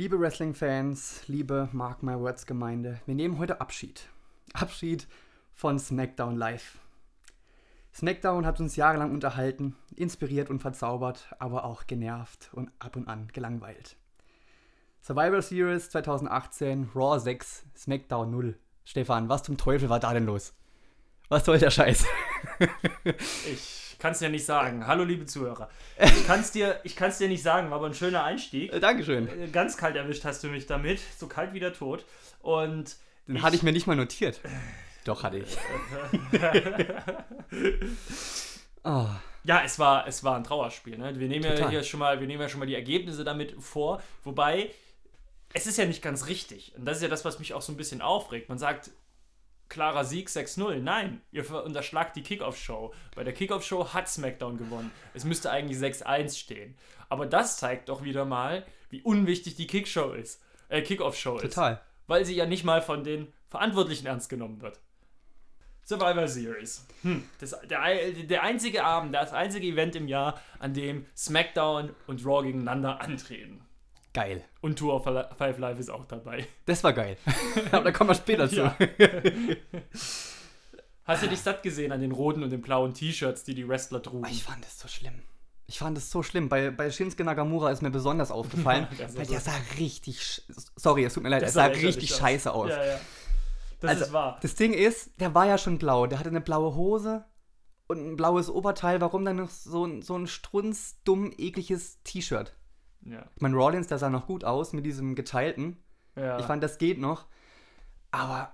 Liebe Wrestling-Fans, liebe Mark My Words-Gemeinde, wir nehmen heute Abschied. Abschied von SmackDown Live. SmackDown hat uns jahrelang unterhalten, inspiriert und verzaubert, aber auch genervt und ab und an gelangweilt. Survivor Series 2018, Raw 6, SmackDown 0. Stefan, was zum Teufel war da denn los? Was soll der Scheiß? ich kann es dir nicht sagen. Hallo, liebe Zuhörer. Ich kann es dir, dir nicht sagen, war aber ein schöner Einstieg. Äh, Dankeschön. Äh, ganz kalt erwischt hast du mich damit. So kalt wie der Tod. Und. Den ich, hatte ich mir nicht mal notiert. Doch, hatte ich. oh. Ja, es war, es war ein Trauerspiel. Ne? Wir, nehmen ja hier schon mal, wir nehmen ja schon mal die Ergebnisse damit vor. Wobei, es ist ja nicht ganz richtig. Und das ist ja das, was mich auch so ein bisschen aufregt. Man sagt, klarer Sieg 6-0. Nein, ihr unterschlagt die Kickoff-Show. Bei der Kickoff-Show hat SmackDown gewonnen. Es müsste eigentlich 6-1 stehen. Aber das zeigt doch wieder mal, wie unwichtig die Kick-Show ist. Äh, Kickoff-Show ist. Total. Weil sie ja nicht mal von den Verantwortlichen ernst genommen wird. Survivor Series. Hm. Das, der, der einzige Abend, das einzige Event im Jahr, an dem SmackDown und Raw gegeneinander antreten. Geil. Und Tour of Five Live ist auch dabei. Das war geil. Aber da kommen wir später zu. Hast du dich satt gesehen an den roten und den blauen T-Shirts, die die Wrestler trugen? Ich fand das so schlimm. Ich fand es so schlimm. Bei, bei Shinsuke Nagamura ist mir besonders aufgefallen, weil der sah richtig. Sorry, es tut mir leid, er sah richtig scheiße aus. Ja, ja. Das also, ist wahr. Das Ding ist, der war ja schon blau. Der hatte eine blaue Hose und ein blaues Oberteil. Warum dann noch so, so ein strunzdumm, ekliges T-Shirt? Ja. Ich meine, Rollins, der sah noch gut aus mit diesem geteilten. Ja. Ich fand, das geht noch. Aber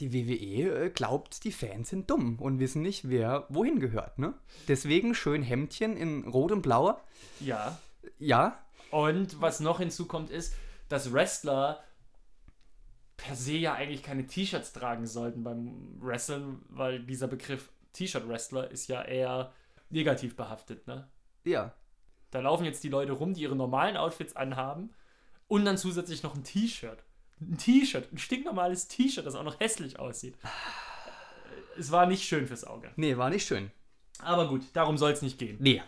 die WWE äh, glaubt, die Fans sind dumm und wissen nicht, wer wohin gehört, ne? Deswegen schön Hemdchen in Rot und Blau. Ja. Ja. Und was noch hinzukommt, ist, dass Wrestler per se ja eigentlich keine T-Shirts tragen sollten beim Wrestlen, weil dieser Begriff T-Shirt-Wrestler ist ja eher negativ behaftet, ne? Ja. Da laufen jetzt die Leute rum, die ihre normalen Outfits anhaben und dann zusätzlich noch ein T-Shirt. Ein T-Shirt, ein stinknormales T-Shirt, das auch noch hässlich aussieht. Es war nicht schön fürs Auge. Nee, war nicht schön. Aber gut, darum soll es nicht gehen. Nee.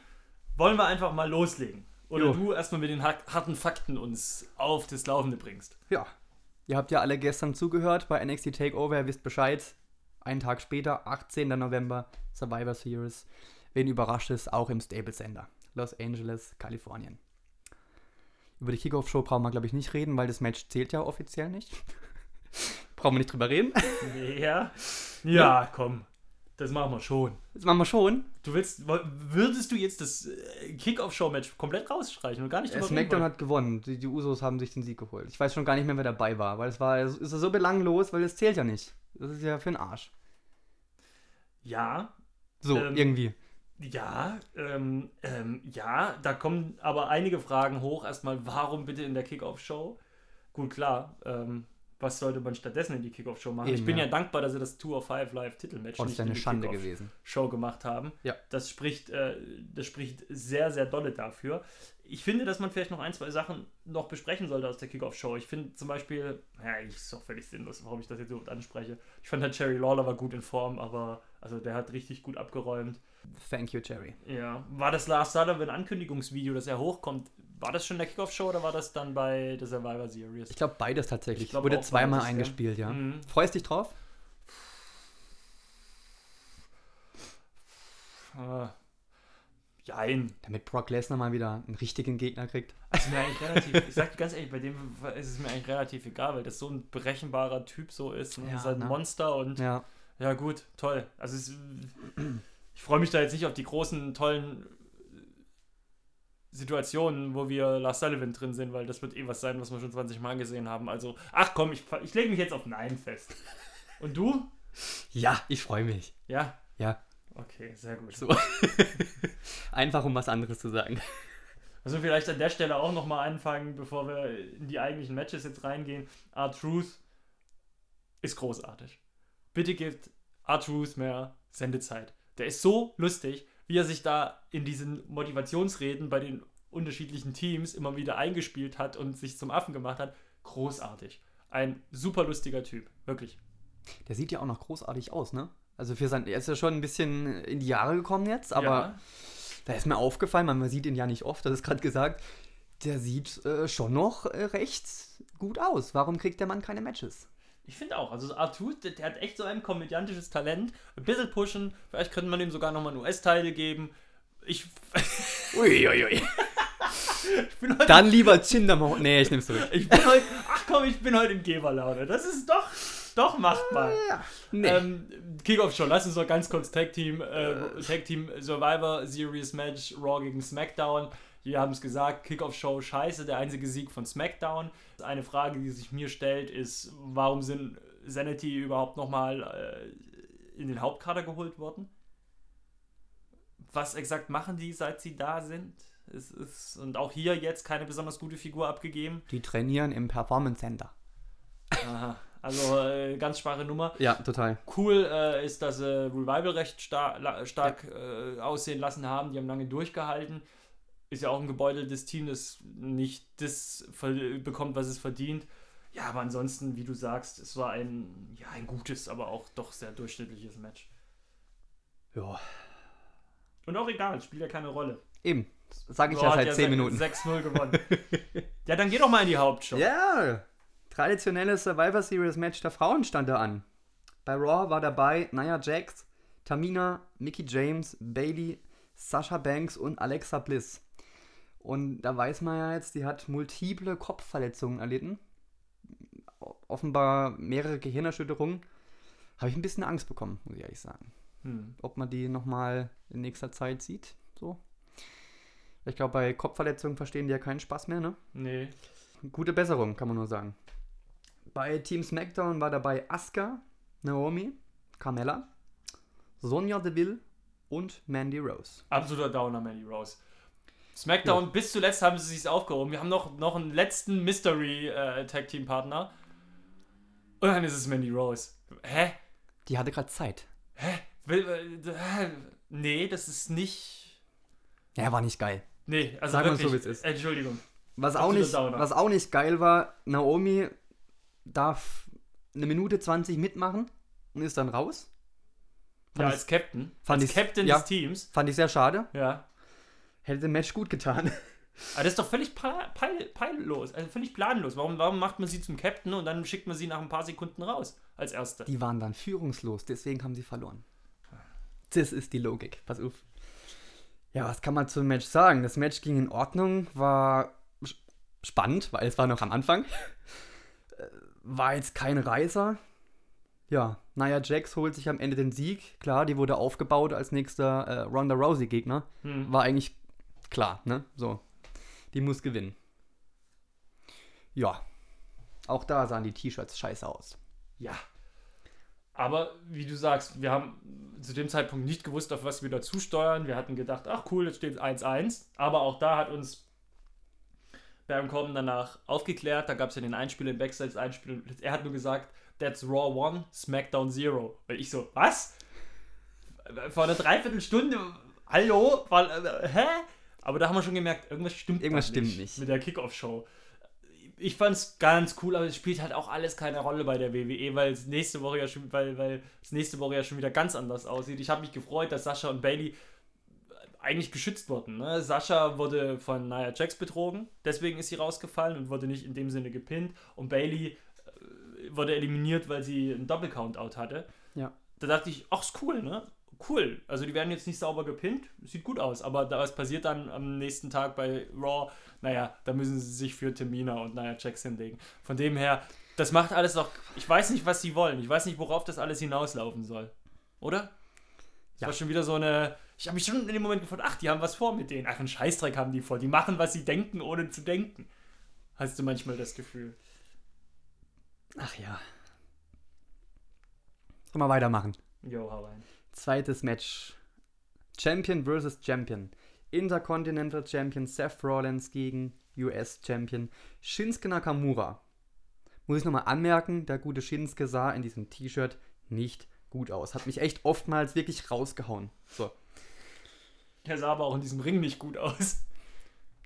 Wollen wir einfach mal loslegen? Oder jo. du erstmal mit den harten Fakten uns auf das Laufende bringst? Ja. Ihr habt ja alle gestern zugehört bei NXT Takeover, ihr wisst Bescheid. Einen Tag später, 18. November, Survivor Series. Wen überrascht es, auch im Stable Center. Los Angeles, Kalifornien. Über die Kickoff-Show brauchen wir, glaube ich, nicht reden, weil das Match zählt ja offiziell nicht. brauchen wir nicht drüber reden. Ja. Ja, komm. Das machen wir schon. Das machen wir schon. Du willst, würdest du jetzt das äh, Kickoff-Show-Match komplett rausstreichen und gar nicht drüber SmackDown hat gewonnen. Die, die, Usos haben sich den Sieg geholt. Ich weiß schon gar nicht mehr, wer dabei war, weil es war ist so belanglos, weil das zählt ja nicht. Das ist ja für den Arsch. Ja. So, ähm, irgendwie. Ja, ähm, ähm, ja, da kommen aber einige Fragen hoch. Erstmal, warum bitte in der Kickoff-Show? Gut, klar, ähm, was sollte man stattdessen in die Kickoff-Show machen? Eben, ich bin ja. ja. dankbar, dass sie das Tour of Five Live Titelmatch nicht eine in die Schande gewesen. Show gemacht haben. Ja. Das spricht, äh, das spricht sehr, sehr dolle dafür. Ich finde, dass man vielleicht noch ein, zwei Sachen noch besprechen sollte aus der Kickoff-Show. Ich finde zum Beispiel, ja, ich ist doch völlig sinnlos, warum ich das jetzt überhaupt anspreche. Ich fand, halt Jerry Lawler war gut in Form, aber also der hat richtig gut abgeräumt. Thank you, Jerry. Ja. War das Lars Sullivan Ankündigungsvideo, das er hochkommt, war das schon der Kickoff-Show oder war das dann bei der Survivor Series? Ich glaube beides tatsächlich. glaub, Wurde zweimal beides, eingespielt, ja. ja. Mhm. Freust dich drauf? Uh, jein. Damit Brock Lesnar mal wieder einen richtigen Gegner kriegt. Ist mir eigentlich relativ, ich sag dir ganz ehrlich, bei dem ist es mir eigentlich relativ egal, weil das so ein berechenbarer Typ so ist. Ne? Ja, ist halt ein ne? Monster und ja. ja gut, toll. Also es, ich freue mich da jetzt nicht auf die großen, tollen Situationen, wo wir Lars Sullivan drin sind, weil das wird eh was sein, was wir schon 20 Mal gesehen haben. Also, ach komm, ich, ich lege mich jetzt auf Nein fest. Und du? Ja, ich freue mich. Ja? Ja. Okay, sehr gut. So. Einfach um was anderes zu sagen. Also vielleicht an der Stelle auch nochmal anfangen, bevor wir in die eigentlichen Matches jetzt reingehen. R-Truth ist großartig. Bitte gebt R-Truth mehr Sendezeit. Der ist so lustig wie er sich da in diesen Motivationsreden bei den unterschiedlichen Teams immer wieder eingespielt hat und sich zum Affen gemacht hat. Großartig. Ein super lustiger Typ, wirklich. Der sieht ja auch noch großartig aus, ne? Also für sein, er ist ja schon ein bisschen in die Jahre gekommen jetzt, aber ja. da ist mir aufgefallen, man sieht ihn ja nicht oft, das ist gerade gesagt, der sieht äh, schon noch äh, recht gut aus. Warum kriegt der Mann keine Matches? Ich finde auch. Also Arthur, der, der, hat echt so ein komödiantisches Talent. Ein bisschen pushen. Vielleicht könnte man ihm sogar nochmal einen US-Teil geben. Ich. Uiuiui. Ui. Dann lieber Chindermount. Nee, ich nehm's zurück. Ich bin heute. Ach komm, ich bin heute in Geberlaune. Das ist doch. Doch machbar. Ja, nee. ähm, Kickoff schon. Lass uns doch ganz kurz Tag Team, äh, Tag Team Survivor Series Match Raw gegen SmackDown. Wir haben es gesagt, Kickoff-Show scheiße, der einzige Sieg von SmackDown. Eine Frage, die sich mir stellt, ist, warum sind Sanity überhaupt nochmal äh, in den Hauptkader geholt worden? Was exakt machen die, seit sie da sind? Es ist, und auch hier jetzt keine besonders gute Figur abgegeben. Die trainieren im Performance Center. Aha. Also äh, ganz schwache Nummer. Ja, total. Cool äh, ist, dass sie Revival recht star stark ja. äh, aussehen lassen haben. Die haben lange durchgehalten ist ja auch ein gebeuteltes Team, das nicht das bekommt, was es verdient. Ja, aber ansonsten, wie du sagst, es war ein, ja, ein gutes, aber auch doch sehr durchschnittliches Match. Ja. Und auch egal, spielt ja keine Rolle. Eben, sage ich ja seit 10 Minuten. 6-0 gewonnen. ja, dann geh doch mal in die Hauptshow. Ja, traditionelles Survivor Series Match der Frauen stand da an. Bei Raw war dabei Nia Jax, Tamina, Mickey James, Bailey, Sasha Banks und Alexa Bliss. Und da weiß man ja jetzt, die hat multiple Kopfverletzungen erlitten. Offenbar mehrere Gehirnerschütterungen. Habe ich ein bisschen Angst bekommen, muss ich ehrlich sagen. Hm. Ob man die nochmal in nächster Zeit sieht. So. Ich glaube, bei Kopfverletzungen verstehen die ja keinen Spaß mehr, ne? Nee. Gute Besserung, kann man nur sagen. Bei Team SmackDown war dabei Asuka, Naomi, Carmella, Sonja Deville und Mandy Rose. Absoluter Downer, Mandy Rose. SmackDown, ja. bis zuletzt haben sie sich aufgehoben. Wir haben noch, noch einen letzten Mystery äh, Tag Team Partner. Und dann ist es Mandy Rose. Hä? Die hatte gerade Zeit. Hä? Nee, das ist nicht. Ja, war nicht geil. Nee, also Sagen wirklich, so, wie es ist. Entschuldigung. Was auch, nicht, was auch nicht geil war, Naomi darf eine Minute 20 mitmachen und ist dann raus. Fand ja, als Captain. Fand als ich, Captain ja, des Teams. Fand ich sehr schade. Ja hätte dem Match gut getan. Aber das ist doch völlig peillos, also völlig planlos. Warum, warum macht man sie zum Captain und dann schickt man sie nach ein paar Sekunden raus als Erste? Die waren dann führungslos, deswegen haben sie verloren. Das ist die Logik. Pass auf. Ja, was kann man zum Match sagen? Das Match ging in Ordnung, war spannend, weil es war noch am Anfang. Äh, war jetzt kein Reißer. Ja, Nia Jax holt sich am Ende den Sieg. Klar, die wurde aufgebaut als nächster äh, Ronda Rousey-Gegner. Hm. War eigentlich klar, ne? So. Die muss gewinnen. Ja. Auch da sahen die T-Shirts scheiße aus. Ja. Aber wie du sagst, wir haben zu dem Zeitpunkt nicht gewusst, auf was wir da zusteuern. Wir hatten gedacht, ach cool, jetzt steht 1-1. Aber auch da hat uns Baron Corbin danach aufgeklärt. Da gab es ja den Einspieler, den Backstage-Einspieler. Er hat nur gesagt, that's Raw 1, SmackDown 0. Weil ich so, was? Vor einer Dreiviertelstunde, hallo? War, äh, hä? Aber da haben wir schon gemerkt, irgendwas stimmt Irgendwas stimmt nicht, nicht. mit der Kickoff-Show. Ich fand's ganz cool, aber es spielt halt auch alles keine Rolle bei der WWE, weil es nächste Woche ja schon, weil, weil es nächste Woche ja schon wieder ganz anders aussieht. Ich habe mich gefreut, dass Sascha und Bailey eigentlich geschützt wurden. Ne? Sascha wurde von Nia Jax betrogen, deswegen ist sie rausgefallen und wurde nicht in dem Sinne gepinnt. Und Bailey äh, wurde eliminiert, weil sie einen Doppel-Countout hatte. Ja. Da dachte ich, ach, ist cool, ne? Cool. Also die werden jetzt nicht sauber gepinnt, sieht gut aus. Aber was passiert dann am nächsten Tag bei Raw? Naja, da müssen sie sich für Tamina und Nia Jax hinlegen. Von dem her, das macht alles doch. Ich weiß nicht, was sie wollen. Ich weiß nicht, worauf das alles hinauslaufen soll. Oder? Das ja. war schon wieder so eine. Ich habe mich schon in dem Moment gefragt, ach, die haben was vor mit denen. Ach, einen Scheißdreck haben die vor. Die machen, was sie denken, ohne zu denken. Hast du manchmal das Gefühl? Ach ja. Sollen wir weitermachen? Jo, hau rein. Zweites Match. Champion vs. Champion. Intercontinental Champion Seth Rollins gegen US Champion Shinsuke Nakamura. Muss ich nochmal anmerken, der gute Shinsuke sah in diesem T-Shirt nicht gut aus. Hat mich echt oftmals wirklich rausgehauen. So. Der sah aber auch in diesem Ring nicht gut aus.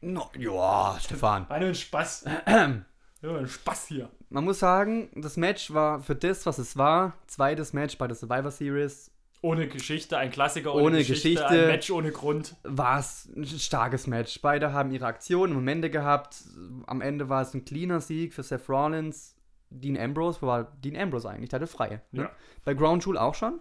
No, ja, Stefan. War nur ein Spaß. ja, ein Spaß hier. Man muss sagen, das Match war für das, was es war, zweites Match bei der Survivor Series Ohne Geschichte, ein Klassiker ohne, ohne Geschichte, Geschichte, ein Match ohne Grund. War es ein starkes Match. Beide haben ihre Aktionen, Momente gehabt. Am Ende war es ein cleaner Sieg für Seth Rollins. Dean Ambrose, wo war Dean Ambrose eigentlich? Der hatte frei. Ne? Ja. Bei Ground Jewel auch schon.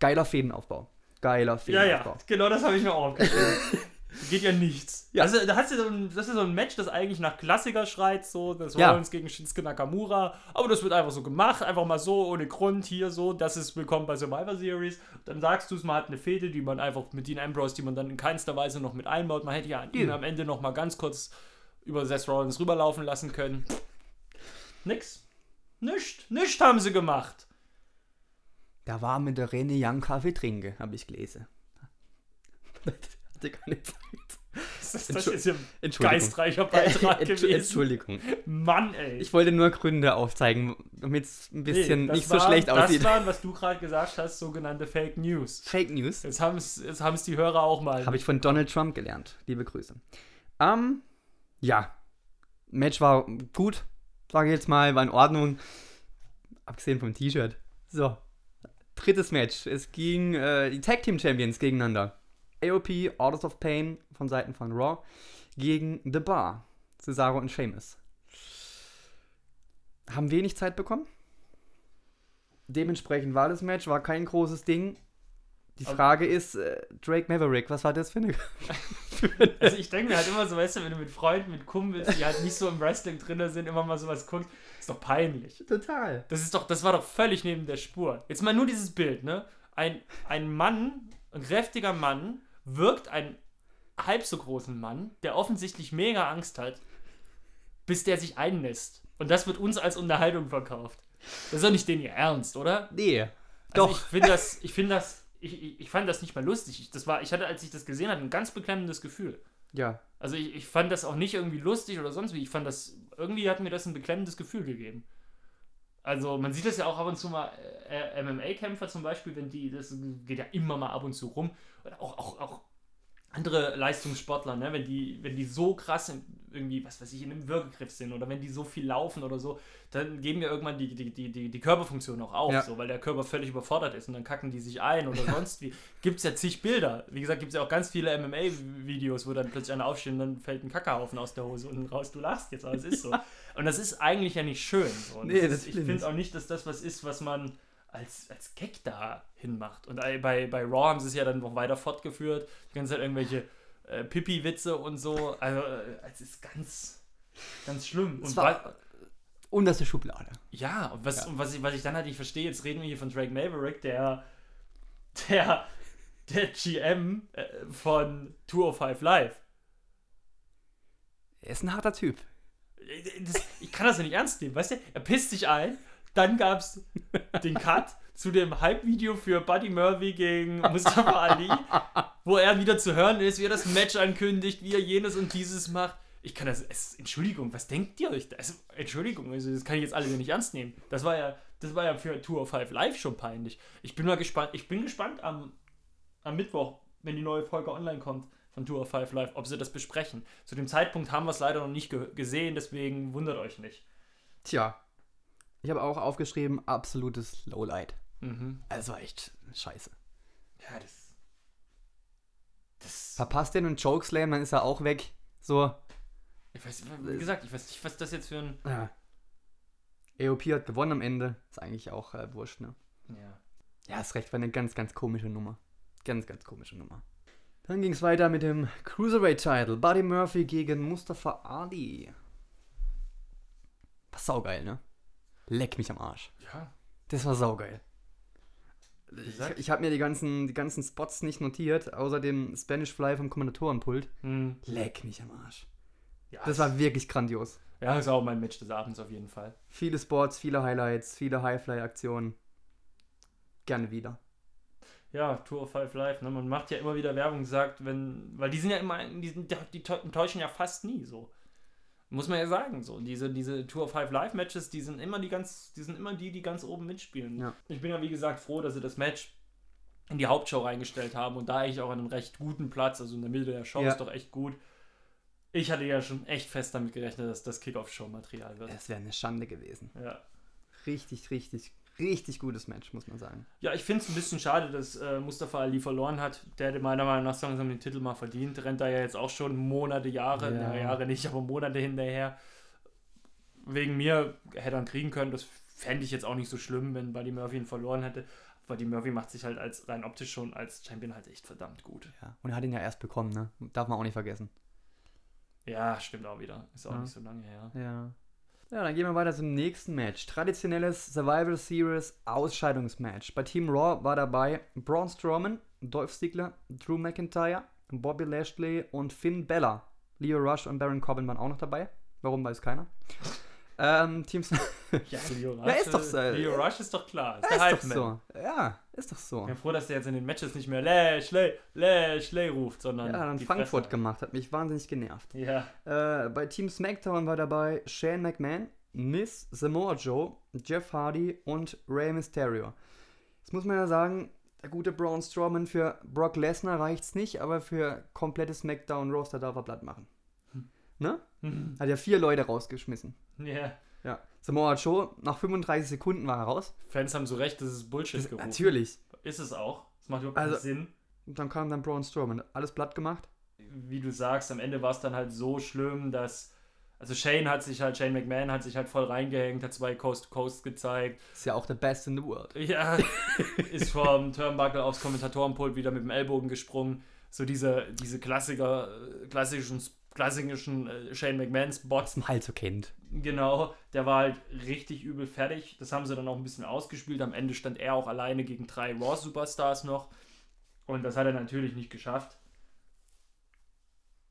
Geiler Fädenaufbau. Geiler Fädenaufbau. Ja, ja, genau das habe ich mir auch aufgeschrieben. Geht ja nichts. Ja. Also, da hast du so ein, das ist so ein Match, das eigentlich nach Klassiker schreit, so, das ja. Rollins gegen Shinsuke Nakamura, aber das wird einfach so gemacht, einfach mal so, ohne Grund, hier so, das ist willkommen bei Survivor Series. Dann sagst du es, man hat eine Fehde, die man einfach mit Dean Ambrose, die man dann in keinster Weise noch mit einbaut. Man hätte ja ihn am Ende noch mal ganz kurz über Seth Rollins rüberlaufen lassen können. Nix. Nicht. Nicht haben sie gemacht. Da war mit der Rene Young Kaffee trinke, habe ich gelesen. Hatte keine Zeit. Das ist, das ist ja ein geistreicher Beitrag gewesen. Entschuldigung. Mann, ey. Ich wollte nur Gründe aufzeigen, damit es ein bisschen nee, nicht war, so schlecht aussieht. Das waren, was du gerade gesagt hast, sogenannte Fake News. Fake News? Jetzt haben es jetzt die Hörer auch mal. Habe ich von Donald Trump gelernt. Liebe Grüße. Ähm, ja. Match war gut, sage ich jetzt mal, war in Ordnung. Abgesehen vom T-Shirt. So. Drittes Match. Es ging äh, die Tag Team Champions gegeneinander. AOP, Orders of Pain von Seiten von Raw gegen The Bar, Cesaro und Sheamus. Haben wenig Zeit bekommen. Dementsprechend war das Match, war kein großes Ding. Die Frage ist, äh, Drake Maverick, was war das für eine. also ich denke mir halt immer so, weißt du, wenn du mit Freunden, mit Kumpels, die halt nicht so im Wrestling drin sind, immer mal sowas guckst, ist doch peinlich. Total. Das ist doch, das war doch völlig neben der Spur. Jetzt mal nur dieses Bild, ne? Ein, ein Mann, ein kräftiger Mann, wirkt ein halb so großen Mann, der offensichtlich mega Angst hat, bis der sich einnässt. Und das wird uns als Unterhaltung verkauft. Das ist doch nicht den ihr Ernst, oder? Nee. Also doch. Ich finde das, ich finde das, ich, ich fand das nicht mal lustig. Ich, das war, ich hatte, als ich das gesehen hatte, ein ganz beklemmendes Gefühl. Ja. Also ich, ich fand das auch nicht irgendwie lustig oder sonst wie. Ich fand das, irgendwie hat mir das ein beklemmendes Gefühl gegeben. Also man sieht das ja auch ab und zu mal, äh, MMA-Kämpfer zum Beispiel, wenn die, das geht ja immer mal ab und zu rum, oder auch, auch, auch andere Leistungssportler, ne, wenn die, wenn die so krass irgendwie, was weiß ich, in einem Würgegriff sind oder wenn die so viel laufen oder so, dann geben wir irgendwann die, die, die, die, die Körperfunktion auch auf, ja. so, weil der Körper völlig überfordert ist und dann kacken die sich ein oder sonst wie. Gibt es ja zig Bilder. Wie gesagt, gibt es ja auch ganz viele MMA-Videos, wo dann plötzlich einer aufsteht und dann fällt ein Kackerhaufen aus der Hose unten raus. Du lachst jetzt, aber es ist so. Und das ist eigentlich ja nicht schön. So. Nee, das ist, ich finde auch nicht, dass das was ist, was man als, als Gag da hinmacht. Und bei, bei Raw haben sie es ja dann noch weiter fortgeführt. Die ganze Zeit irgendwelche äh, Pipi-Witze und so. Also, äh, es ist ganz, ganz schlimm. Und war unterste Schublade. Ja, und was, ja. Und was, ich, was ich dann halt nicht verstehe, jetzt reden wir hier von Drake Maverick, der, der, der GM äh, von 205 Live. Er ist ein harter Typ. Das, ich kann das ja nicht ernst nehmen, weißt du? Er pisst sich ein, dann gab es den Cut zu dem Hype-Video für Buddy Murphy gegen Mustafa Ali, wo er wieder zu hören ist, wie er das Match ankündigt, wie er jenes und dieses macht. Ich kann das, es, Entschuldigung, was denkt ihr euch? Also, Entschuldigung, also das kann ich jetzt alle nicht ernst nehmen. Das war ja, das war ja für Tour of Five Live schon peinlich. Ich bin mal gespannt, ich bin gespannt am, am Mittwoch, wenn die neue Folge online kommt von Tour of Five Live, ob sie das besprechen. Zu dem Zeitpunkt haben wir es leider noch nicht ge gesehen, deswegen wundert euch nicht. Tja, ich habe auch aufgeschrieben, absolutes Lowlight. Mhm. Also echt scheiße. Ja, das. das Verpasst den und Chokeslam, dann ist er auch weg. So. Ich weiß, wie gesagt, ich weiß nicht, was das jetzt für ein. Ja. EOP hat gewonnen am Ende. Ist eigentlich auch äh, wurscht, ne? Ja. Ja, ist recht, war eine ganz, ganz komische Nummer. Ganz, ganz komische Nummer. Dann ging es weiter mit dem Cruiserweight-Title. Buddy Murphy gegen Mustafa Ali. War saugeil, ne? Leck mich am Arsch. Ja. Das war saugeil. Ich, ich habe mir die ganzen, die ganzen Spots nicht notiert, außer dem Spanish Fly vom Kommandatorenpult. Hm. Leck mich am Arsch. Ja, das war wirklich grandios. Ja, das war auch mein Match des Abends auf jeden Fall. Viele Spots, viele Highlights, viele Highfly-Aktionen. Gerne wieder. Ja, Tour of Five Live, ne? Man macht ja immer wieder Werbung, sagt, wenn, weil die sind ja immer, die, sind, die täuschen ja fast nie so. Muss man ja sagen, so. Diese, diese Tour of Five Live Matches, die sind immer die ganz, die sind immer die, die ganz oben mitspielen. Ja. Ich bin ja wie gesagt froh, dass sie das Match in die Hauptshow reingestellt haben und da eigentlich auch an einem recht guten Platz, also in der Mitte der Show ja. ist doch echt gut. Ich hatte ja schon echt fest damit gerechnet, dass das Kickoff-Show-Material wird. Es wäre eine Schande gewesen. Ja. Richtig, richtig, richtig gutes Match, muss man sagen. Ja, ich finde es ein bisschen schade, dass äh, Mustafa Ali verloren hat. Der hätte meiner Meinung nach langsam den Titel mal verdient. Rennt da ja jetzt auch schon Monate, Jahre, ja. na, Jahre nicht, aber Monate hinterher. Wegen mir hätte er kriegen können. Das fände ich jetzt auch nicht so schlimm, wenn Buddy Murphy ihn verloren hätte. Buddy Murphy macht sich halt als rein optisch schon als Champion halt echt verdammt gut. Ja, und er hat ihn ja erst bekommen, ne? Darf man auch nicht vergessen. Ja, stimmt auch wieder. Ist auch ja. nicht so lange her. Ja. Ja, dann gehen wir weiter zum nächsten Match. Traditionelles Survival Series Ausscheidungsmatch. Bei Team Raw war dabei Braun Strowman, Dolph Ziggler, Drew McIntyre, Bobby Lashley und Finn Bella. Leo Rush und Baron Corbin waren auch noch dabei. Warum weiß keiner. Ähm, Teams. ja, Leo Rush. Ja, ist doch so. Leo Rush ist doch klar. Ist, ja, ist doch so. Ja, ist doch so. Ich bin froh, dass der jetzt in den Matches nicht mehr Lashley, Lashley ruft, sondern. Ja, dann Frankfurt Fresse. gemacht. Hat mich wahnsinnig genervt. Ja. Äh, bei Team SmackDown war dabei Shane McMahon, Miss Samoa Joe, Jeff Hardy und Rey Mysterio. Jetzt muss man ja sagen, der gute Braun Strowman für Brock Lesnar reicht's nicht, aber für komplettes SmackDown-Roster darf er platt machen. Hm. Ne? Hm. Hat ja vier Leute rausgeschmissen. Ja. Yeah. Ja. Samoa Joe, nach 35 Sekunden war er raus. Fans haben so recht, das ist Bullshit das, gerufen. Natürlich. Ist es auch. Das macht überhaupt also, keinen Sinn. Und dann kam dann Braun Strowman. Alles platt gemacht. Wie du sagst, am Ende war es dann halt so schlimm, dass. Also Shane hat sich halt, Shane McMahon hat sich halt voll reingehängt, hat zwei Coast to Coast gezeigt. Ist ja auch the best in the world. Ja, ist vom Turnbuckle aufs Kommentatorenpult wieder mit dem Ellbogen gesprungen. So diese, diese Klassiker, äh, klassischen klassischen äh, Shane McMahons Bots. Man halt so kennt. Genau, der war halt richtig übel fertig. Das haben sie dann auch ein bisschen ausgespielt. Am Ende stand er auch alleine gegen drei Raw-Superstars noch. Und das hat er natürlich nicht geschafft.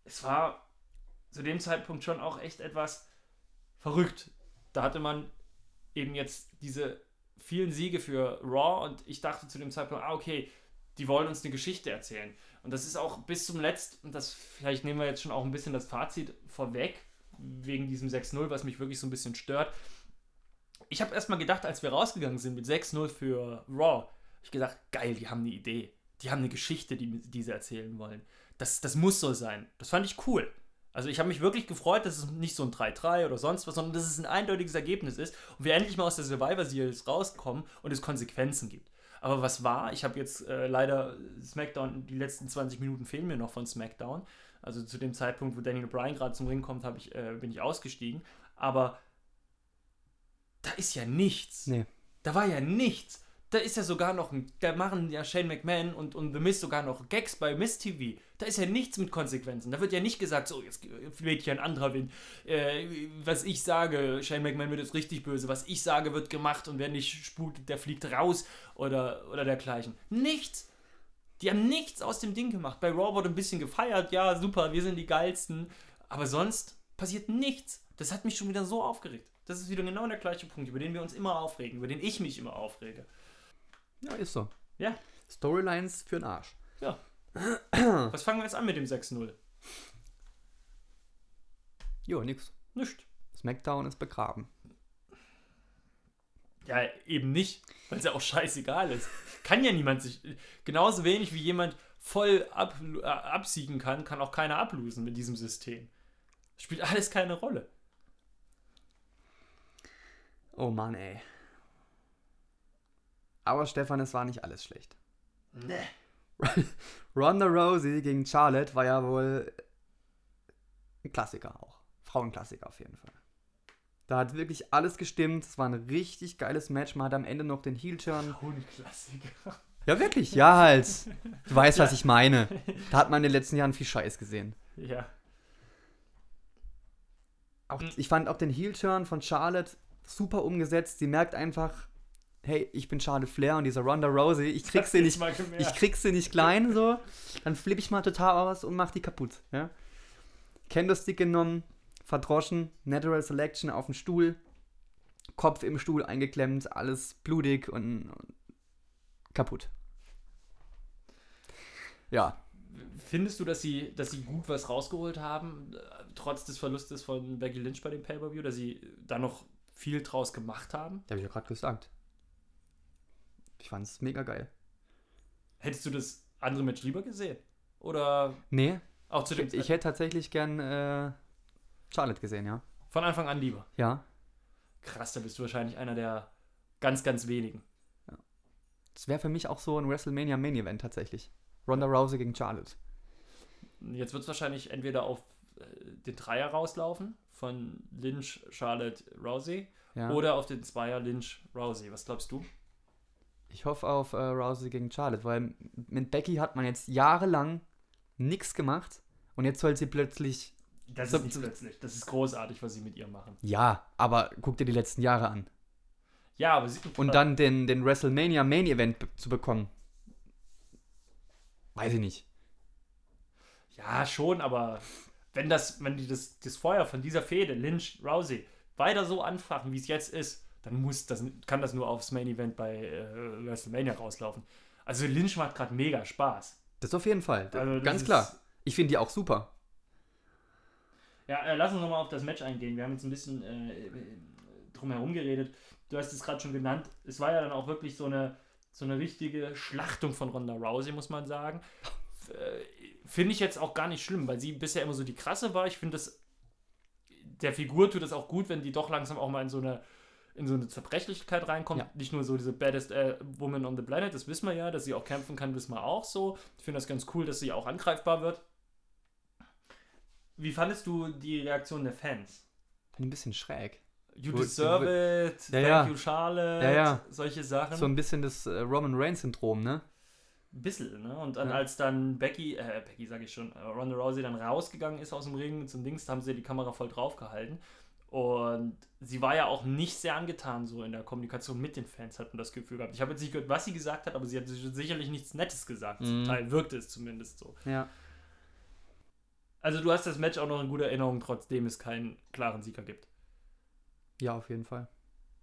Es war zu dem Zeitpunkt schon auch echt etwas verrückt. Da hatte man eben jetzt diese vielen Siege für Raw und ich dachte zu dem Zeitpunkt, ah, okay, die wollen uns eine Geschichte erzählen. Und das ist auch bis zum letzten, das vielleicht nehmen wir jetzt schon auch ein bisschen das Fazit vorweg, wegen diesem 6-0, was mich wirklich so ein bisschen stört. Ich habe erstmal gedacht, als wir rausgegangen sind mit 6-0 für Raw, ich gedacht, geil, die haben eine Idee. Die haben eine Geschichte, die, die sie erzählen wollen. Das, das muss so sein. Das fand ich cool. Also ich habe mich wirklich gefreut, dass es nicht so ein 3-3 oder sonst was, sondern dass es ein eindeutiges Ergebnis ist und wir endlich mal aus der Survivor Series rauskommen und es Konsequenzen gibt. Aber was war? Ich habe jetzt äh, leider SmackDown, die letzten 20 Minuten fehlen mir noch von SmackDown. Also zu dem Zeitpunkt, wo Daniel Bryan gerade zum Ring kommt, ich, äh, bin ich ausgestiegen. Aber da ist ja nichts. Nee. Da war ja nichts. Da ist ja sogar noch ein, da machen ja Shane McMahon und, und The Miz sogar noch Gags bei Miss TV. Da ist ja nichts mit Konsequenzen. Da wird ja nicht gesagt, so, jetzt weht hier ein anderer Wind. Äh, was ich sage, Shane McMahon wird jetzt richtig böse. Was ich sage, wird gemacht und wer nicht sputet, der fliegt raus oder, oder dergleichen. Nichts. Die haben nichts aus dem Ding gemacht. Bei Raw wurde ein bisschen gefeiert, ja, super, wir sind die geilsten. Aber sonst passiert nichts. Das hat mich schon wieder so aufgeregt. Das ist wieder genau der gleiche Punkt, über den wir uns immer aufregen, über den ich mich immer aufrege. Ja, ist so. Ja. Storylines für den Arsch. Ja. Was fangen wir jetzt an mit dem 6-0? Jo, nix. Nicht. SmackDown ist begraben. Ja, eben nicht, weil es ja auch scheißegal ist. Kann ja niemand sich. Genauso wenig wie jemand voll ab, äh, absiegen kann, kann auch keiner ablosen mit diesem System. Spielt alles keine Rolle. Oh Mann, ey. Aber Stefan, es war nicht alles schlecht. Nee. Ronda Rousey gegen Charlotte war ja wohl ein Klassiker auch. Frauenklassiker auf jeden Fall. Da hat wirklich alles gestimmt. Es war ein richtig geiles Match. Man hat am Ende noch den Heel-Turn. Frauenklassiker. Ja, wirklich. Ja, halt. Du weißt, ja. was ich meine. Da hat man in den letzten Jahren viel Scheiß gesehen. Ja. Auch, ich fand auch den Heel-Turn von Charlotte super umgesetzt. Sie merkt einfach, hey, ich bin Charlotte Flair und dieser Ronda Rousey, ich krieg sie nicht, ich krieg sie nicht klein, so, dann flippe ich mal total aus und mach die kaputt, ja. Kendo-Stick genommen, verdroschen, Natural Selection auf dem Stuhl, Kopf im Stuhl eingeklemmt, alles blutig und, und kaputt. Ja. Findest du, dass sie, dass sie gut was rausgeholt haben, trotz des Verlustes von Becky Lynch bei dem Pay-Per-View, dass sie da noch viel draus gemacht haben? Das habe ich ja gerade gesagt. Ich fand es mega geil. Hättest du das andere Match lieber gesehen? Oder? Nee. Auch zu dem ich, ich hätte tatsächlich gern äh, Charlotte gesehen, ja. Von Anfang an lieber? Ja. Krass, da bist du wahrscheinlich einer der ganz, ganz wenigen. Ja. Das wäre für mich auch so ein WrestleMania Main Event tatsächlich. Ronda Rousey gegen Charlotte. Jetzt wird es wahrscheinlich entweder auf äh, den Dreier rauslaufen von Lynch, Charlotte, Rousey ja. oder auf den Zweier Lynch, Rousey. Was glaubst du? Ich hoffe auf äh, Rousey gegen Charlotte, weil mit Becky hat man jetzt jahrelang nichts gemacht und jetzt soll sie plötzlich. Das so, ist nicht plötzlich. Das ist großartig, was sie mit ihr machen. Ja, aber guck dir die letzten Jahre an. Ja, aber sie, Und dann den, den WrestleMania Main Event zu bekommen. Weiß ich nicht. Ja, schon, aber wenn das, wenn die das, das Feuer von dieser Fehde, Lynch, Rousey, weiter so anfachen, wie es jetzt ist, dann muss das, kann das nur aufs Main Event bei äh, WrestleMania rauslaufen. Also Lynch macht gerade mega Spaß. Das auf jeden Fall. Also, Ganz klar. Ich finde die auch super. Ja, äh, lass uns nochmal auf das Match eingehen. Wir haben jetzt ein bisschen äh, drum herum geredet. Du hast es gerade schon genannt. Es war ja dann auch wirklich so eine, so eine richtige Schlachtung von Ronda Rousey, muss man sagen. Äh, finde ich jetzt auch gar nicht schlimm, weil sie bisher immer so die krasse war. Ich finde das, der Figur tut es auch gut, wenn die doch langsam auch mal in so eine in so eine Zerbrechlichkeit reinkommt. Ja. Nicht nur so diese baddest äh, Woman on the Planet, das wissen wir ja, dass sie auch kämpfen kann, wissen wir auch so. Ich finde das ganz cool, dass sie auch angreifbar wird. Wie fandest du die Reaktion der Fans? Ein bisschen schräg. You deserve it, ja, thank ja. you Charlotte, ja, solche Sachen. So ein bisschen das äh, Roman Reigns-Syndrom, ne? Bisschen, ne? Und dann, als dann Becky, äh, Becky sag ich schon, äh, Ronda Rousey dann rausgegangen ist aus dem Ring zum Dings, haben sie die Kamera voll drauf gehalten. Und sie war ja auch nicht sehr angetan so in der Kommunikation mit den Fans, hat man das Gefühl gehabt. Ich habe jetzt nicht gehört, was sie gesagt hat, aber sie hat sicherlich nichts Nettes gesagt. Mhm. Zum Teil wirkte es zumindest so. Ja. Also du hast das Match auch noch in guter Erinnerung, trotzdem es keinen klaren Sieger gibt. Ja, auf jeden Fall.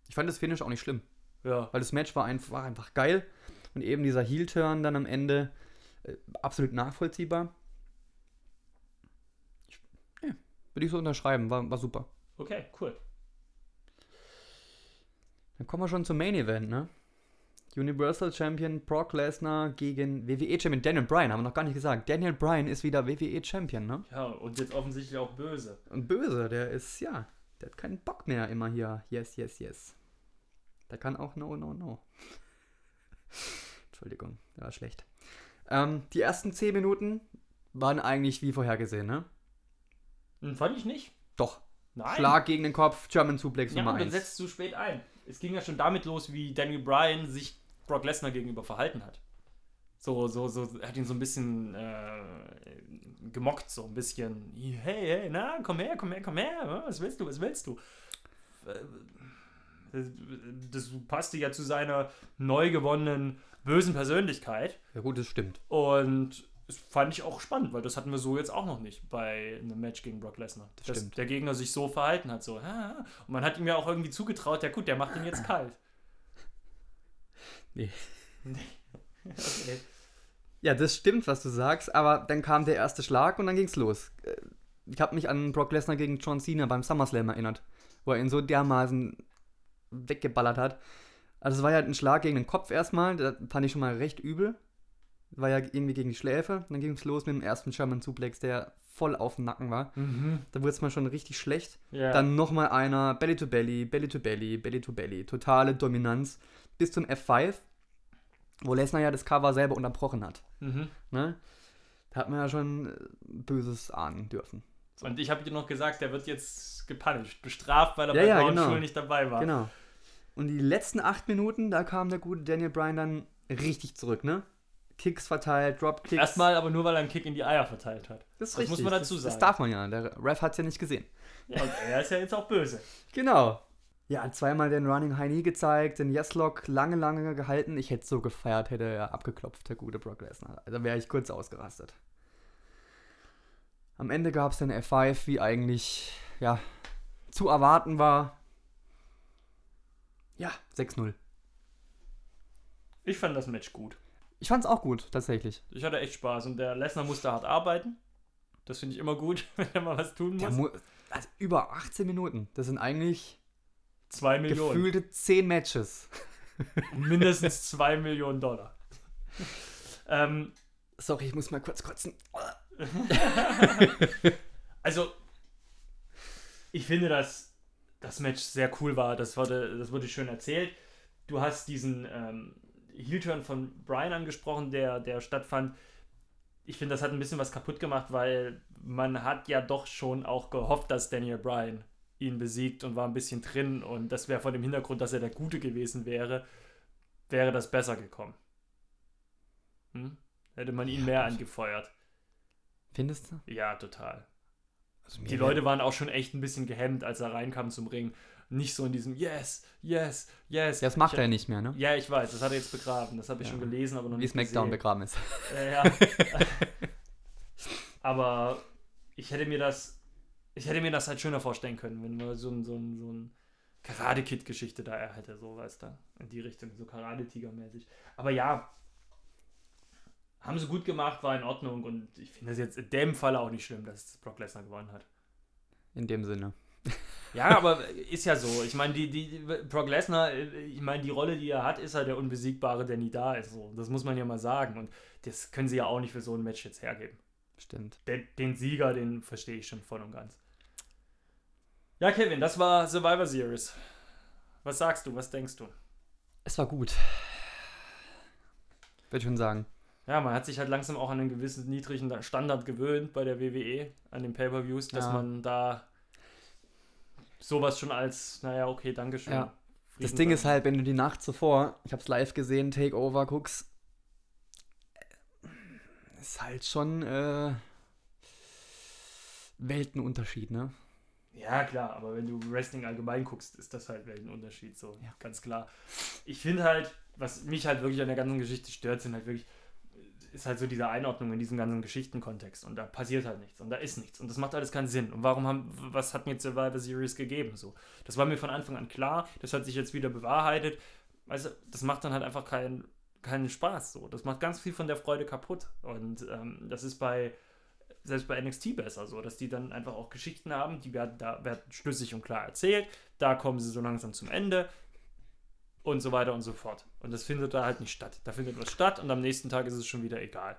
Ich fand das Finish auch nicht schlimm. Ja. Weil das Match war einfach, war einfach geil. Und eben dieser Heel-Turn dann am Ende äh, absolut nachvollziehbar. Ich, ja, würde ich so unterschreiben, war, war super. Okay, cool. Dann kommen wir schon zum Main Event, ne? Universal Champion Brock Lesnar gegen WWE Champion Daniel Bryan, haben wir noch gar nicht gesagt. Daniel Bryan ist wieder WWE Champion, ne? Ja, und jetzt offensichtlich auch böse. Und böse, der ist, ja, der hat keinen Bock mehr immer hier. Yes, yes, yes. Der kann auch no, no, no. Entschuldigung, der war schlecht. Ähm, die ersten 10 Minuten waren eigentlich wie vorhergesehen, ne? Hm, fand ich nicht. Doch. Nein. Schlag gegen den Kopf, German Suplex ja, Nummer 1. Ja, setzt zu spät ein. Es ging ja schon damit los, wie Daniel Bryan sich Brock Lesnar gegenüber verhalten hat. So, so, so, hat ihn so ein bisschen äh, gemockt, so ein bisschen. Hey, hey, na, komm her, komm her, komm her. Was willst du, was willst du? Äh, das passte ja zu seiner neu gewonnenen bösen Persönlichkeit. Ja, gut, das stimmt. Und das fand ich auch spannend, weil das hatten wir so jetzt auch noch nicht bei einem Match gegen Brock Lesnar. Das dass stimmt. der Gegner sich so verhalten hat. So, und man hat ihm ja auch irgendwie zugetraut, ja gut, der macht ihn jetzt kalt. Nee. nee. okay. Ja, das stimmt, was du sagst, aber dann kam der erste Schlag und dann ging's los. Äh, ich habe mich an Brock Lesnar gegen John Cena beim SummerSlam erinnert, wo er ihn so dermaßen weggeballert hat. Also es war ja ein Schlag gegen den Kopf erstmal, das fand ich schon mal recht übel war ja irgendwie gegen die Schläfe. Dann ging es los mit dem ersten Sherman Suplex, der voll auf dem Nacken war. Mhm. Da wurde es mal schon richtig schlecht. Yeah. Dann nochmal einer, Belly to Belly, Belly to Belly, Belly to Belly. Totale Dominanz. Bis zum F5, wo Lesnar ja das Cover selber unterbrochen hat. Mhm. Ne? Da hat man ja schon äh, Böses ahnen dürfen. So. Und ich habe dir noch gesagt, der wird jetzt gepunished, bestraft, weil er ja, bei ja, genau. nicht dabei war. Genau. Und die letzten acht Minuten, da kam der gute Daniel Bryan dann richtig zurück, ne? Kicks verteilt, Dropkicks. Erstmal aber nur, weil er einen Kick in die Eier verteilt hat. Das, ist das richtig. muss man dazu sagen. Das, darf man ja. Der Ref hat es ja nicht gesehen. Ja, und er ist ja jetzt auch böse. Genau. Ja, zweimal den Running High Knee gezeigt, den Yes-Lock lange, lange gehalten. Ich hätte so gefeiert, hätte er abgeklopft, der gute Brock Lesnar. Also wäre ich kurz ausgerastet. Am Ende gab es den F5, wie eigentlich, ja, zu erwarten war. Ja, 6-0. Ich fand das Match gut. Ich fand es auch gut, tatsächlich. Ich hatte echt Spaß und der Lesnar musste hart arbeiten. Das finde ich immer gut, wenn er mal was tun muss. Mu also über 18 Minuten. Das sind eigentlich zwei Millionen. Gefühlte 10 Matches. Mindestens 2 Millionen Dollar. ähm, Sorry, ich muss mal kurz kotzen. also, ich finde, dass das Match sehr cool war. Das wurde, das wurde schön erzählt du hast diesen ähm, Heel-Turn von Brian angesprochen, der, der stattfand. Ich finde, das hat ein bisschen was kaputt gemacht, weil man hat ja doch schon auch gehofft, dass Daniel Bryan ihn besiegt und war ein bisschen drin und das wäre vor dem Hintergrund, dass er der Gute gewesen wäre, wäre das besser gekommen. Hm? Hätte man ihn ja, mehr angefeuert. Findest du? Ja, total. Also die Leute waren auch schon echt ein bisschen gehemmt, als er reinkam zum Ring. Nicht so in diesem Yes, yes, yes. Das macht ich, er nicht mehr, ne? Ja, ich weiß, das hat er jetzt begraben. Das habe ich ja. schon gelesen, aber noch Wie nicht. Wie SmackDown begraben ist. Äh, ja. aber ich hätte mir das, ich hätte mir das halt schöner vorstellen können, wenn man so ein, so ein, so ein Karate-Kid-Geschichte da hätte, so weißt du, in die Richtung, so Karate-Tiger-mäßig. Aber ja, haben sie gut gemacht, war in Ordnung und ich finde das jetzt in dem Fall auch nicht schlimm, dass Brock Lesnar gewonnen hat. In dem Sinne. Ja, aber ist ja so. Ich meine, die, die, Brock Lesnar, ich meine, die Rolle, die er hat, ist halt der Unbesiegbare, der nie da ist. So. Das muss man ja mal sagen. Und das können sie ja auch nicht für so ein Match jetzt hergeben. Stimmt. Den, den Sieger, den verstehe ich schon voll und ganz. Ja, Kevin, das war Survivor Series. Was sagst du? Was denkst du? Es war gut. Würde ich schon sagen ja, man hat sich halt langsam auch an einen gewissen niedrigen Standard gewöhnt bei der WWE, an den Pay-Per-Views, dass ja. man da sowas schon als, naja, okay, Dankeschön. Ja. Das Ding ist halt, wenn du die Nacht zuvor, ich hab's live gesehen, Takeover guckst, ist halt schon äh, Weltenunterschied, ne? Ja, klar, aber wenn du Wrestling allgemein guckst, ist das halt Weltenunterschied, so, ja. ganz klar. Ich finde halt, was mich halt wirklich an der ganzen Geschichte stört, sind halt wirklich ist halt so diese Einordnung in diesem ganzen Geschichtenkontext und da passiert halt nichts und da ist nichts und das macht alles keinen Sinn. Und warum haben, was hat mir Survivor Series gegeben? So, das war mir von Anfang an klar, das hat sich jetzt wieder bewahrheitet. Also, das macht dann halt einfach keinen keinen Spaß. So, das macht ganz viel von der Freude kaputt und ähm, das ist bei selbst bei NXT besser so, dass die dann einfach auch Geschichten haben, die werden da werden schlüssig und klar erzählt. Da kommen sie so langsam zum Ende und so weiter und so fort. Und das findet da halt nicht statt. Da findet was statt und am nächsten Tag ist es schon wieder egal.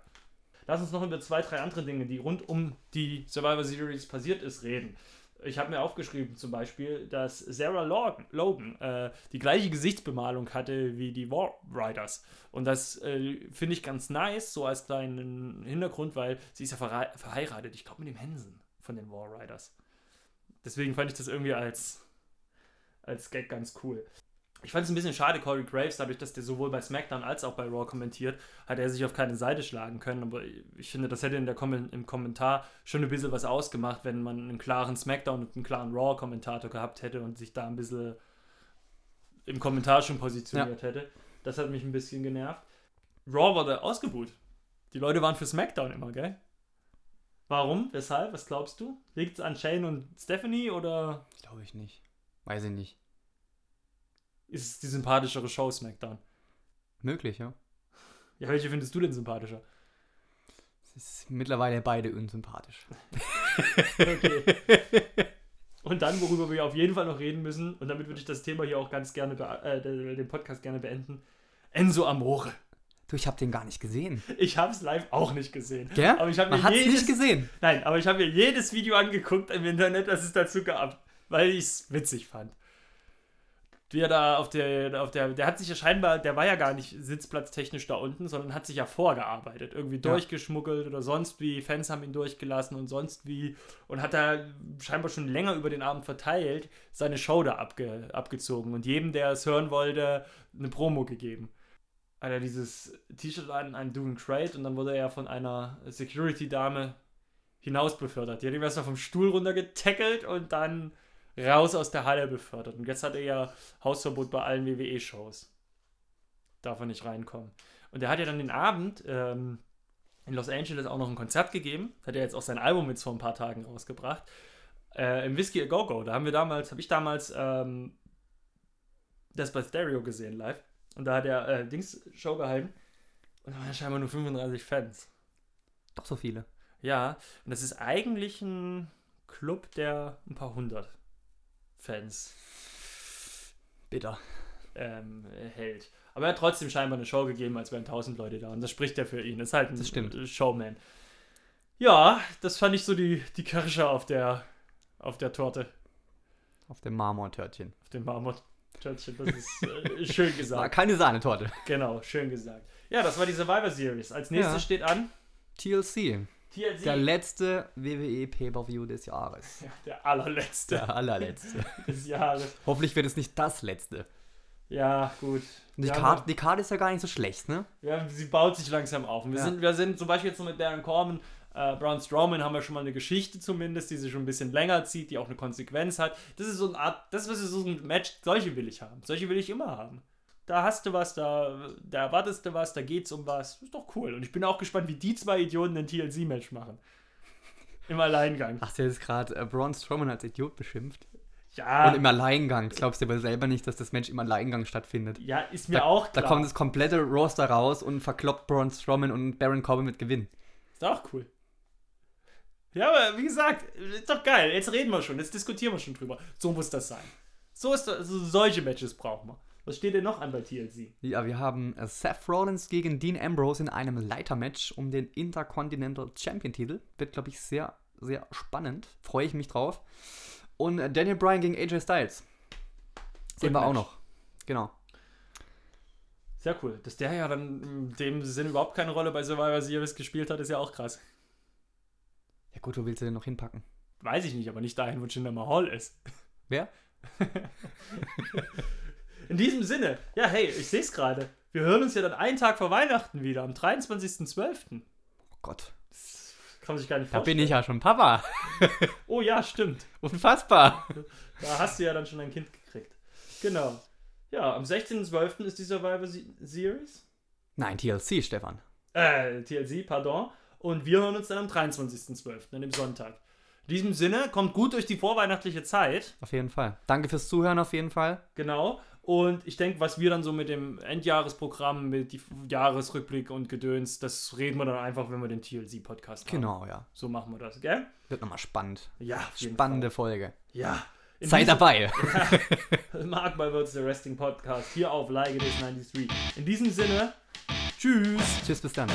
Lass uns noch über zwei, drei andere Dinge, die rund um die Survivor Series passiert ist, reden. Ich habe mir aufgeschrieben zum Beispiel, dass Sarah Logan, Logan äh, die gleiche Gesichtsbemalung hatte wie die War Riders. Und das äh, finde ich ganz nice, so als kleinen Hintergrund, weil sie ist ja verheiratet, ich glaube mit dem Hensen von den War Riders. Deswegen fand ich das irgendwie als, als Gag ganz cool. Ich fand es ein bisschen schade, Corey Graves, dadurch, dass der sowohl bei SmackDown als auch bei Raw kommentiert, hat er sich auf keine Seite schlagen können. Aber ich finde, das hätte in der Kom im Kommentar schon ein bisschen was ausgemacht, wenn man einen klaren SmackDown und einen klaren Raw-Kommentator gehabt hätte und sich da ein bisschen im Kommentar schon positioniert ja. hätte. Das hat mich ein bisschen genervt. Raw wurde ausgebuht. Die Leute waren für SmackDown immer, gell? Warum? Weshalb? Was glaubst du? Liegt es an Shane und Stephanie oder? Glaube ich nicht. Weiß ich nicht ist es die sympathischere Show SmackDown. Möglich, ja. Ja, welche findest du denn sympathischer? Es ist mittlerweile beide unsympathisch. okay. Und dann, worüber wir auf jeden Fall noch reden müssen, und damit würde ich das Thema hier auch ganz gerne, äh, den Podcast gerne beenden, Enzo Amore. Du, ich habe den gar nicht gesehen. Ich habe es live auch nicht gesehen. Ja? Aber ich habe mir jedes, nicht gesehen. Nein, aber ich habe mir jedes Video angeguckt im Internet, das es dazu gab, weil ich es witzig fand wie er da auf der, auf der, der hat sich ja scheinbar, der war ja gar nicht sitzplatztechnisch da unten, sondern hat sich ja vorgearbeitet, irgendwie ja. durchgeschmuggelt oder sonst wie, Fans haben ihn durchgelassen und sonst wie und hat da scheinbar schon länger über den Abend verteilt seine Show da abge, abgezogen und jedem, der es hören wollte, eine Promo gegeben. Hat er dieses T-Shirt an, einen Doing Crate und dann wurde er von einer Security-Dame hinaus befördert. Die hat ihm erstmal vom Stuhl runtergetackelt und dann raus aus der Halle befördert. Und jetzt hat er ja Hausverbot bei allen WWE-Shows. Darf er nicht reinkommen. Und er hat ja dann den Abend ähm, in Los Angeles auch noch ein Konzert gegeben. Hat er jetzt auch sein Album jetzt vor ein paar Tagen rausgebracht. Äh, Im Whiskey A Go Go. Da haben wir damals, habe ich damals ähm, das bei Stereo gesehen live. Und da hat er äh, Dings Show gehalten. Und da waren scheinbar nur 35 Fans. Doch so viele. Ja, und das ist eigentlich ein Club, der ein paar hundert Fans bitter ähm, hält. Aber er hat trotzdem scheinbar eine Show gegeben, als wären tausend Leute da. Und das spricht ja für ihn. Das ist halt ein stimmt. Showman. Ja, das fand ich so die, die Kirsche auf der, auf der Torte. Auf dem Marmortörtchen. Auf dem Marmor. Törtchen, das ist äh, schön gesagt. War keine Sahnetorte. Genau, schön gesagt. Ja, das war die Survivor Series. Als nächstes ja. steht an TLC. TLC. Der letzte WWE Pay-Per-View des Jahres. Ja, der allerletzte. Der allerletzte. des Jahres. Hoffentlich wird es nicht das letzte. Ja, gut. Die Karte, die Karte ist ja gar nicht so schlecht, ne? Ja, sie baut sich langsam auf. wir, ja. sind, wir sind zum Beispiel jetzt so mit Darren Corbin, äh, Braun Strowman haben wir schon mal eine Geschichte zumindest, die sich schon ein bisschen länger zieht, die auch eine Konsequenz hat. Das ist so eine Art, das ist so ein Match, solche will ich haben. Solche will ich immer haben. Da hast du was, da, da erwartest du was, da geht's um was. Ist doch cool. Und ich bin auch gespannt, wie die zwei Idioten ein TLC-Match machen. Im Alleingang. Hast du jetzt gerade äh, Braun Strowman als Idiot beschimpft? Ja. Und im Alleingang. Glaubst du aber selber nicht, dass das Match im Alleingang stattfindet? Ja, ist mir da, auch klar. Da kommt das komplette Roster raus und verkloppt Braun Strowman und Baron Corbin mit Gewinn. Ist auch cool. Ja, aber wie gesagt, ist doch geil. Jetzt reden wir schon, jetzt diskutieren wir schon drüber. So muss das sein. So ist das, also solche Matches brauchen wir. Was steht denn noch an bei TLC? Ja, wir haben äh, Seth Rollins gegen Dean Ambrose in einem Leitermatch um den Intercontinental Champion-Titel. Wird, glaube ich, sehr, sehr spannend. Freue ich mich drauf. Und äh, Daniel Bryan gegen AJ Styles. Sehen wir auch noch. Genau. Sehr cool. Dass der ja dann in dem Sinn überhaupt keine Rolle bei Survivor Series gespielt hat, ist ja auch krass. Ja gut, wo willst du denn noch hinpacken? Weiß ich nicht, aber nicht dahin, wo Jinder Mahal ist. Wer? In diesem Sinne, ja, hey, ich sehe es gerade. Wir hören uns ja dann einen Tag vor Weihnachten wieder, am 23.12. Oh Gott. Das kann man sich gar nicht vorstellen. Da bin ich ja schon Papa. oh ja, stimmt. Unfassbar. Da hast du ja dann schon ein Kind gekriegt. Genau. Ja, am 16.12. ist die Survivor Series. Nein, TLC, Stefan. Äh, TLC, pardon. Und wir hören uns dann am 23.12., an dem Sonntag. In diesem Sinne, kommt gut durch die vorweihnachtliche Zeit. Auf jeden Fall. Danke fürs Zuhören auf jeden Fall. Genau. Und ich denke, was wir dann so mit dem Endjahresprogramm, mit dem Jahresrückblick und Gedöns, das reden wir dann einfach, wenn wir den TLC-Podcast haben. Genau, ja. So machen wir das, gell? Wird nochmal spannend. Ja, Spannende Fall. Folge. Ja. In Seid dabei. Ja, Mark bei Words, der Wrestling Podcast, hier auf Like It Is 93. In diesem Sinne, tschüss. Tschüss, bis dann.